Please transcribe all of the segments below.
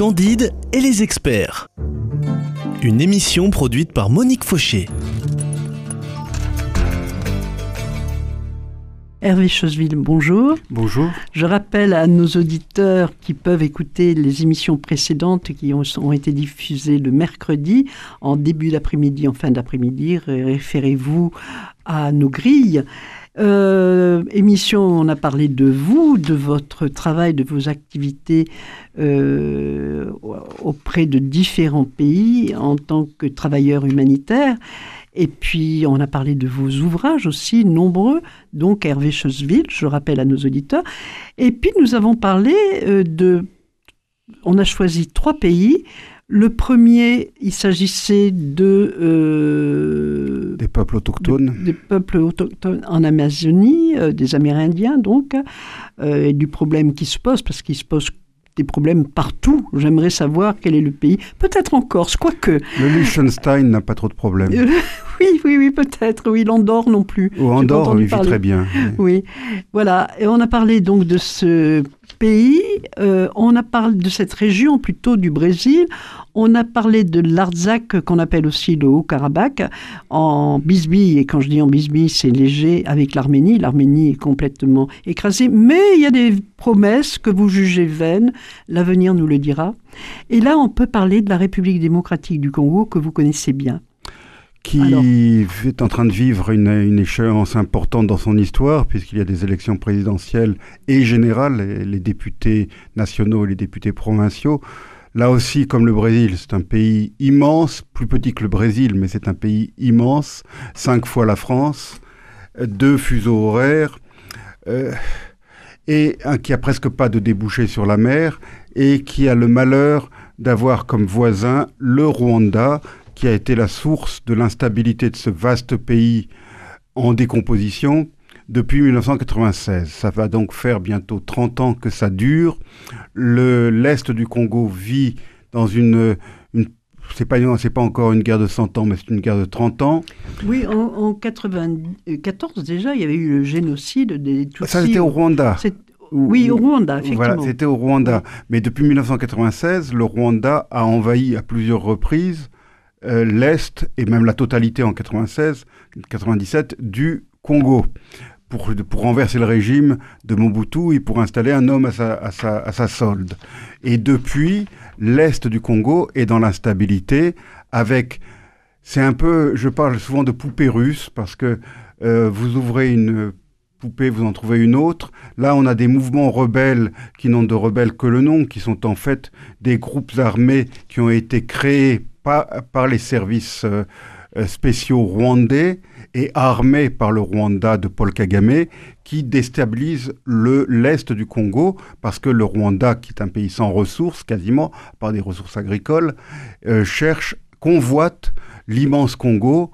Candide et les experts. Une émission produite par Monique Fauché. Hervé Choseville, bonjour. Bonjour. Je rappelle à nos auditeurs qui peuvent écouter les émissions précédentes qui ont, ont été diffusées le mercredi, en début d'après-midi, en fin d'après-midi. Référez-vous à nos grilles. Euh, émission, on a parlé de vous, de votre travail, de vos activités euh, auprès de différents pays en tant que travailleur humanitaire. Et puis, on a parlé de vos ouvrages aussi, nombreux, donc Hervé Choseville, je rappelle à nos auditeurs. Et puis, nous avons parlé euh, de... On a choisi trois pays. Le premier, il s'agissait de... Euh, des peuples autochtones. des peuples autochtones en Amazonie, euh, des Amérindiens donc, euh, et du problème qui se pose, parce qu'il se pose des problèmes partout. J'aimerais savoir quel est le pays. Peut-être en Corse, quoique. Le Liechtenstein n'a pas trop de problèmes. oui, oui, oui, peut-être. Oui, l'Andorre non plus. Ou Andorre, on vit très bien. Oui. voilà. Et on a parlé donc de ce pays. Euh, on a parlé de cette région plutôt du Brésil. On a parlé de l'Artsakh, qu'on appelle aussi le Haut-Karabakh, en bisbille. Et quand je dis en bisbille, c'est léger avec l'Arménie. L'Arménie est complètement écrasée. Mais il y a des promesses que vous jugez vaines. L'avenir nous le dira. Et là, on peut parler de la République démocratique du Congo, que vous connaissez bien qui est en train de vivre une, une, échéance importante dans son histoire, puisqu'il y a des élections présidentielles et générales, les, les députés nationaux et les députés provinciaux. Là aussi, comme le Brésil, c'est un pays immense, plus petit que le Brésil, mais c'est un pays immense, cinq fois la France, deux fuseaux horaires, euh, et un qui a presque pas de débouchés sur la mer, et qui a le malheur d'avoir comme voisin le Rwanda, qui a été la source de l'instabilité de ce vaste pays en décomposition depuis 1996. Ça va donc faire bientôt 30 ans que ça dure. L'Est du Congo vit dans une... une c'est pas, pas encore une guerre de 100 ans, mais c'est une guerre de 30 ans. Oui, en, en 94 déjà, il y avait eu le génocide des Tutsis. Ça, c'était au Rwanda. Oui, au Rwanda, effectivement. Voilà, c'était au Rwanda. Mais depuis 1996, le Rwanda a envahi à plusieurs reprises euh, l'Est et même la totalité en 96, 97 du Congo. Pour, pour renverser le régime de Mobutu et pour installer un homme à sa, à sa, solde. Et depuis, l'Est du Congo est dans l'instabilité avec... C'est un peu, je parle souvent de poupée russe parce que euh, vous ouvrez une poupée, vous en trouvez une autre. Là, on a des mouvements rebelles qui n'ont de rebelles que le nom, qui sont en fait des groupes armés qui ont été créés par, les services euh, spéciaux rwandais et armés par le Rwanda de Paul Kagame, qui déstabilise le l'est du Congo parce que le Rwanda, qui est un pays sans ressources quasiment, par des ressources agricoles, euh, cherche, convoite l'immense Congo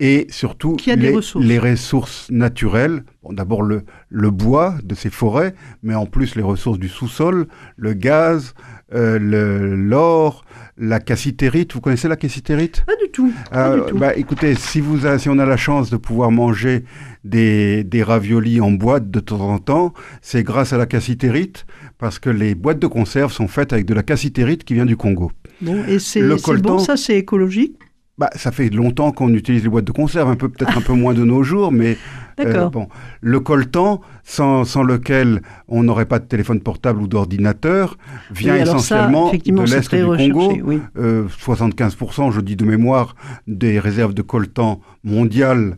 et surtout les ressources. les, ressources. naturelles. Bon, D'abord le, le, bois de ces forêts, mais en plus les ressources du sous-sol, le gaz, euh, l'or, la cassitérite. Vous connaissez la cassitérite Pas du tout. Pas euh, du tout. Bah, écoutez, si, vous a, si on a la chance de pouvoir manger des, des raviolis en boîte de temps en temps, c'est grâce à la cassitérite, parce que les boîtes de conserve sont faites avec de la cassitérite qui vient du Congo. Bon, et c'est bon, ça c'est écologique? Bah, ça fait longtemps qu'on utilise les boîtes de conserve, un peu peut-être un peu moins de nos jours, mais euh, bon, le coltan, sans, sans lequel on n'aurait pas de téléphone portable ou d'ordinateur, vient oui, essentiellement ça, de l'est du Congo. Oui. Euh, 75%, je dis de mémoire, des réserves de coltan mondiales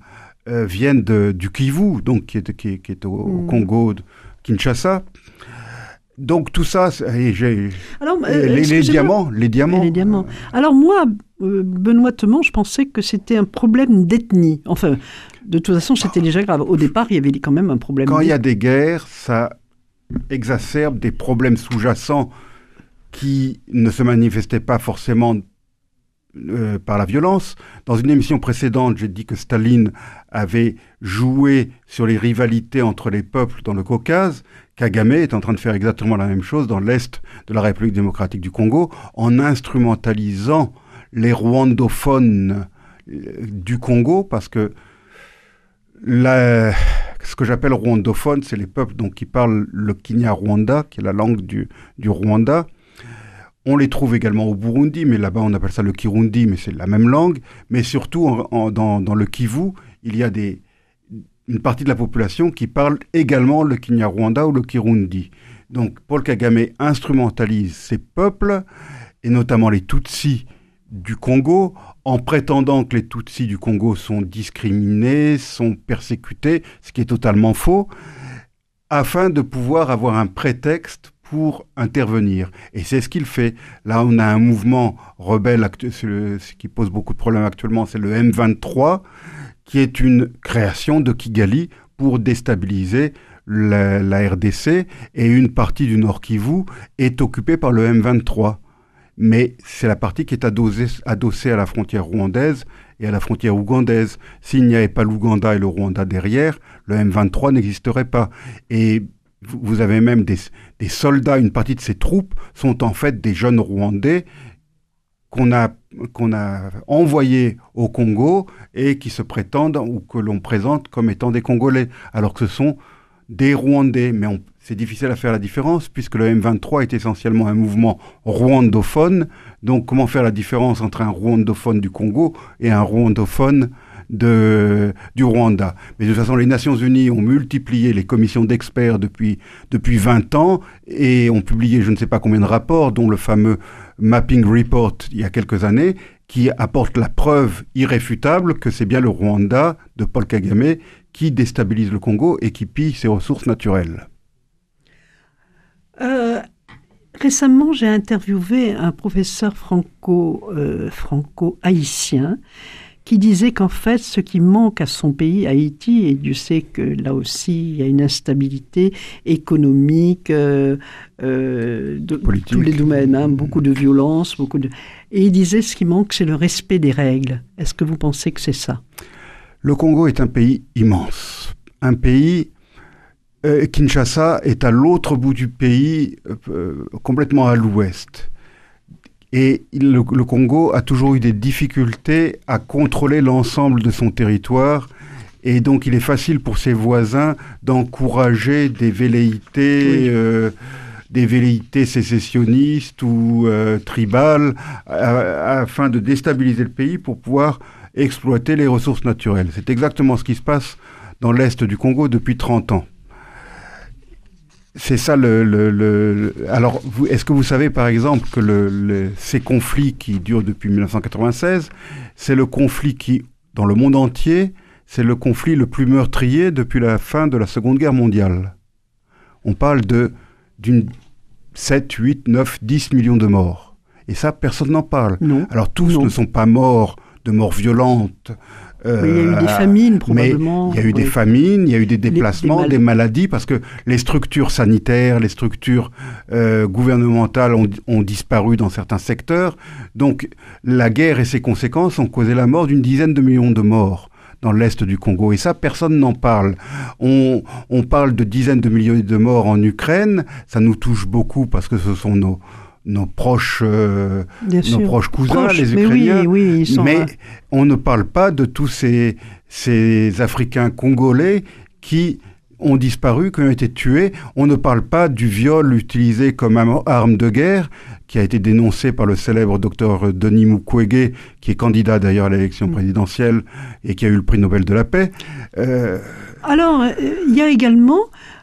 euh, viennent de, du Kivu, donc qui est, qui, qui est au, Hmm. au Congo, de Kinshasa. Donc tout ça, j'ai Alors, euh, les, diamants, les diamants. Les diamants. Alors moi, euh, Benoît Temant, je pensais que c'était un problème d'ethnie. Enfin, de toute façon, c'était déjà grave. Au départ, il y avait quand même un problème. Quand il y a des guerres, ça exacerbe des problèmes sous-jacents qui ne se manifestaient pas forcément euh, par la violence. Dans une émission précédente, j'ai dit que Staline avait joué sur les rivalités entre les peuples dans le Caucase. Kagame est en train de faire exactement la même chose dans l'Est de la République démocratique du Congo, en instrumentalisant les rwandophones euh, du Congo, parce que ce que j'appelle rwandophone, c'est les peuples donc, qui parlent le Kinyarwanda, qui est la langue du, du Rwanda. On les trouve également au Burundi, mais là-bas on appelle ça le Kirundi, mais c'est la même langue. Mais surtout dans, le Kivu, il y a une partie de la population qui parle également le Kinyarwanda ou le Kirundi. Donc Paul Kagame instrumentalise ces peuples, et notamment les Tutsis du Congo, en prétendant que les Tutsis du Congo sont discriminés, sont persécutés, ce qui est totalement faux, afin de pouvoir avoir un prétexte pour intervenir. Et c'est ce qu'il fait. Là, on a un mouvement rebelle, ce qui pose beaucoup de problèmes actuellement, c'est le M23, qui est une création de Kigali pour déstabiliser la, RDC, et une partie du Nord Kivu est occupée par le M23. Mais c'est la partie qui est adossée à la frontière rwandaise et à la frontière ougandaise. S'il n'y avait pas l'Ouganda et le Rwanda derrière, le M23 n'existerait pas. Et vous avez même des, soldats, une partie de ces troupes sont en fait des jeunes Rwandais qu'on a, envoyés au Congo et qui se prétendent ou que l'on présente comme étant des Congolais, alors que ce sont des Rwandais. Mais c'est difficile à faire la différence puisque le M23 est essentiellement un mouvement rwandophone. Donc comment faire la différence entre un rwandophone du Congo et un rwandophone de, du Rwanda. Mais de toute façon, les Nations Unies ont multiplié les commissions d'experts depuis, depuis 20 ans et ont publié je ne sais pas combien de rapports, dont le fameux Mapping Report il y a quelques années, qui apporte la preuve irréfutable que c'est bien le Rwanda de Paul Kagame qui déstabilise le Congo et qui pille ses ressources naturelles. Euh, récemment, j'ai interviewé un professeur euh, franco-haïtien qui disait qu'en fait, ce qui manque à son pays, Haïti, et Dieu sait que là aussi, il y a une instabilité économique, euh, euh, de tous les domaines, hein, beaucoup de violence, beaucoup de... Et il disait ce qui manque, c'est le respect des règles. Est-ce que vous pensez que c'est ça? Le Congo est un pays immense, un pays euh, Kinshasa est à l'autre bout du pays, complètement à l'ouest. Et le, Congo a toujours eu des difficultés à contrôler l'ensemble de son territoire. Et donc, il est facile pour ses voisins d'encourager des velléités, euh, des velléités sécessionnistes ou euh, tribales, afin de déstabiliser le pays pour pouvoir exploiter les ressources naturelles. C'est exactement ce qui se passe dans l'est du Congo depuis 30 ans. C'est ça le. Alors, est-ce que vous savez par exemple que ces conflits qui durent depuis 1996, c'est le conflit qui, dans le monde entier, c'est le conflit le plus meurtrier depuis la fin de la Seconde Guerre mondiale. On parle de d'une 7, 8, 9, 10 millions de morts. Et ça, personne n'en parle. Alors tous ne sont pas morts de morts violentes, il y a eu des euh, famines, probablement. il y a eu des famines, il y a eu des déplacements, des, maladies, parce que les structures sanitaires, les structures euh, gouvernementales ont, disparu dans certains secteurs. Donc, la guerre et ses conséquences ont causé la mort d'une dizaine de millions de morts dans l'est du Congo. Et ça, personne n'en parle. On, on parle de dizaines de millions de morts en Ukraine. Ça nous touche beaucoup parce que ce sont nos, nos proches, euh, nos proches cousins, les Ukrainiens. Mais, on ne parle pas de tous ces, ces Africains congolais qui ont disparu, qui ont été tués. On ne parle pas du viol utilisé comme arme de guerre, qui a été dénoncé par le célèbre docteur Denis Mukwege, qui est candidat d'ailleurs à l'élection mm. présidentielle et qui a eu le prix Nobel de la paix. Euh, Alors, euh, il y a également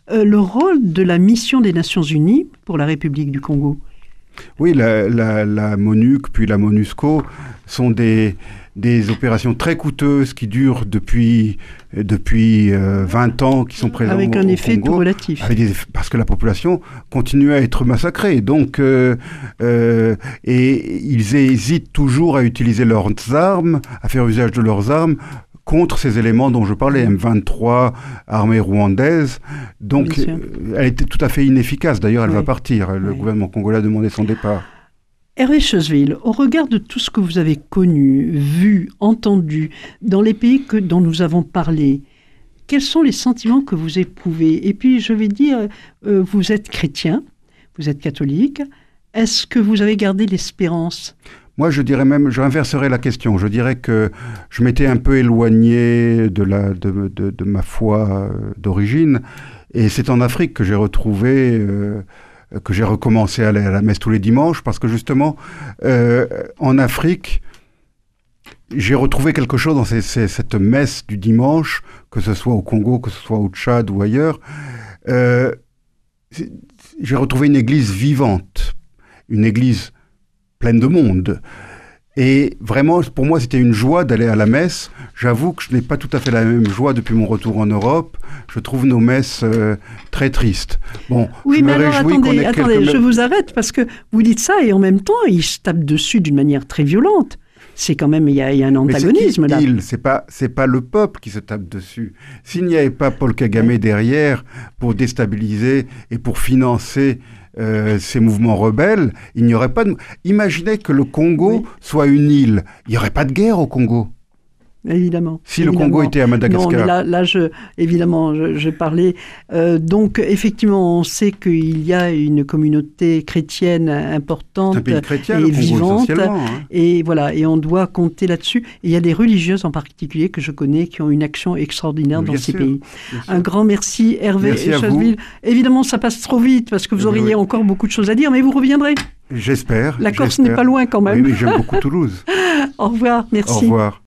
le rôle de la mission des Nations Unies pour la République du Congo. Oui, la, la, MONUC puis la MONUSCO sont des, des opérations très coûteuses qui durent depuis, depuis 20 euh, ans, qui sont présentes Avec un effet tout relatif. parce que la population continue à être massacrée. Donc, euh, euh, et ils hésitent toujours à utiliser leurs armes, à faire usage de leurs armes contre ces éléments dont je parlais, M23, armée rwandaise. Donc, euh, elle était tout à fait inefficace. D'ailleurs, elle va partir. Le gouvernement congolais a demandé son départ. Hervé Chesville, au regard de tout ce que vous avez connu, vu, entendu dans les pays que, dont nous avons parlé, quels sont les sentiments que vous éprouvez? Et puis, je vais dire, euh, vous êtes chrétien, vous êtes catholique. Est-ce que vous avez gardé l'espérance? Moi, je dirais même, je inverserais la question. Je dirais que je m'étais un peu éloigné de, la, de, de, ma foi euh, d'origine. Et c'est en Afrique que j'ai retrouvé euh, que j'ai recommencé à aller à la messe tous les dimanches, parce que justement, en Afrique, j'ai retrouvé quelque chose dans cette messe du dimanche, que ce soit au Congo, que ce soit au Tchad ou ailleurs. Euh, j'ai retrouvé une église vivante, une église pleine de monde. Et vraiment, pour moi, c'était une joie d'aller à la messe. J'avoue que je n'ai pas tout à fait la même joie depuis mon retour en Europe. Je trouve nos messes euh, très tristes. Bon, oui, je mais me alors attendez, attendez je vous arrête parce que vous dites ça et en même temps, ils se tapent dessus d'une manière très violente c'est quand même il y, a, un antagonisme là. C'est pas c'est pas le peuple qui se tape dessus. S'il n'y avait pas Paul Kagame derrière pour déstabiliser et pour financer euh, ces mouvements rebelles, il n'y aurait pas de. Imaginez que le Congo soit une île. Il n'y aurait pas de guerre au Congo. Évidemment. Si le Congo était à Madagascar. Non, là, là je, évidemment, je, parlais. Euh, donc, effectivement, on sait qu'il y a une communauté chrétienne importante chrétien, et vivante. Hein. Et voilà, et on doit compter là-dessus. Et il y a des religieuses en particulier que je connais qui ont une action extraordinaire dans ces pays. Un grand merci, Hervé merci Évidemment, ça passe trop vite parce que vous auriez encore beaucoup de choses à dire, mais vous reviendrez. J'espère. La Corse n'est pas loin quand même. Oui, oui j'aime beaucoup Toulouse. Au revoir, merci. Au revoir.